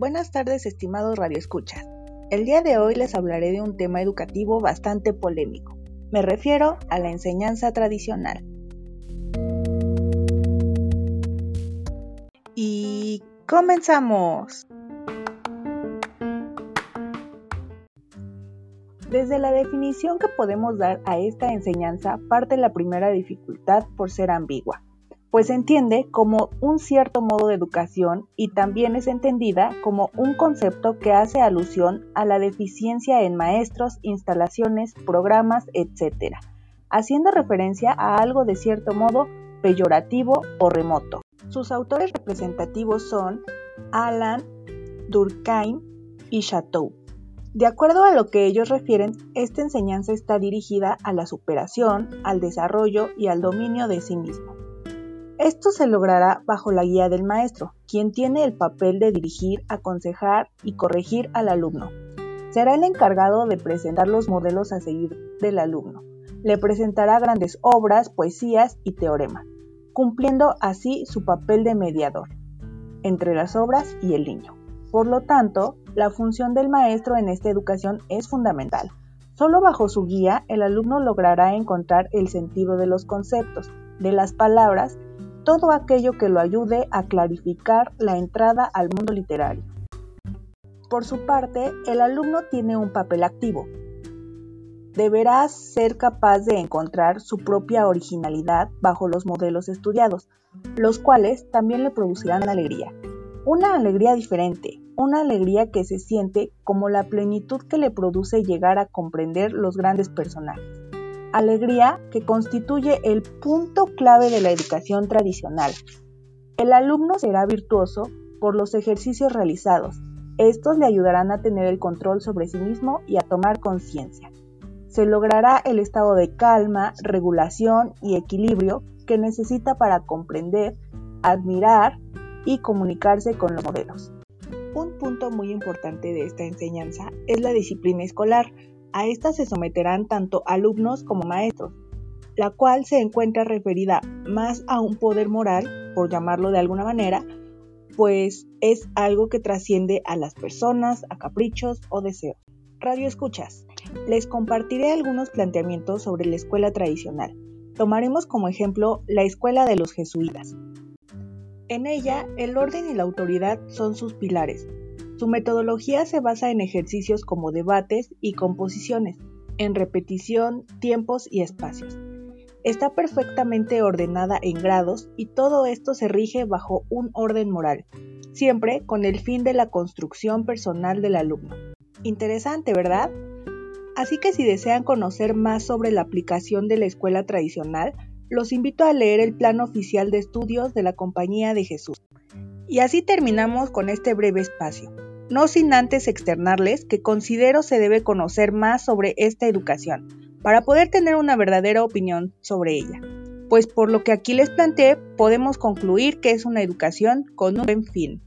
Buenas tardes, estimados radioescuchas. El día de hoy les hablaré de un tema educativo bastante polémico. Me refiero a la enseñanza tradicional. Y comenzamos. Desde la definición que podemos dar a esta enseñanza parte la primera dificultad por ser ambigua pues se entiende como un cierto modo de educación y también es entendida como un concepto que hace alusión a la deficiencia en maestros, instalaciones, programas, etc., haciendo referencia a algo de cierto modo peyorativo o remoto. Sus autores representativos son Alan, Durkheim y Chateau. De acuerdo a lo que ellos refieren, esta enseñanza está dirigida a la superación, al desarrollo y al dominio de sí mismo. Esto se logrará bajo la guía del maestro, quien tiene el papel de dirigir, aconsejar y corregir al alumno. Será el encargado de presentar los modelos a seguir del alumno. Le presentará grandes obras, poesías y teoremas, cumpliendo así su papel de mediador entre las obras y el niño. Por lo tanto, la función del maestro en esta educación es fundamental. Solo bajo su guía el alumno logrará encontrar el sentido de los conceptos, de las palabras todo aquello que lo ayude a clarificar la entrada al mundo literario. Por su parte, el alumno tiene un papel activo. Deberá ser capaz de encontrar su propia originalidad bajo los modelos estudiados, los cuales también le producirán alegría. Una alegría diferente, una alegría que se siente como la plenitud que le produce llegar a comprender los grandes personajes alegría que constituye el punto clave de la educación tradicional. El alumno será virtuoso por los ejercicios realizados. Estos le ayudarán a tener el control sobre sí mismo y a tomar conciencia. Se logrará el estado de calma, regulación y equilibrio que necesita para comprender, admirar y comunicarse con los modelos. Un punto muy importante de esta enseñanza es la disciplina escolar, a esta se someterán tanto alumnos como maestros, la cual se encuentra referida más a un poder moral, por llamarlo de alguna manera, pues es algo que trasciende a las personas, a caprichos o deseos. Radio Escuchas, les compartiré algunos planteamientos sobre la escuela tradicional. Tomaremos como ejemplo la escuela de los jesuitas. En ella, el orden y la autoridad son sus pilares, su metodología se basa en ejercicios como debates y composiciones, en repetición, tiempos y espacios. Está perfectamente ordenada en grados y todo esto se rige bajo un orden moral, siempre con el fin de la construcción personal del alumno. Interesante, ¿verdad? Así que si desean conocer más sobre la aplicación de la escuela tradicional, los invito a leer el plan oficial de estudios de la Compañía de Jesús. Y así terminamos con este breve espacio no sin antes externarles que considero se debe conocer más sobre esta educación, para poder tener una verdadera opinión sobre ella. Pues por lo que aquí les planteé, podemos concluir que es una educación con un buen fin.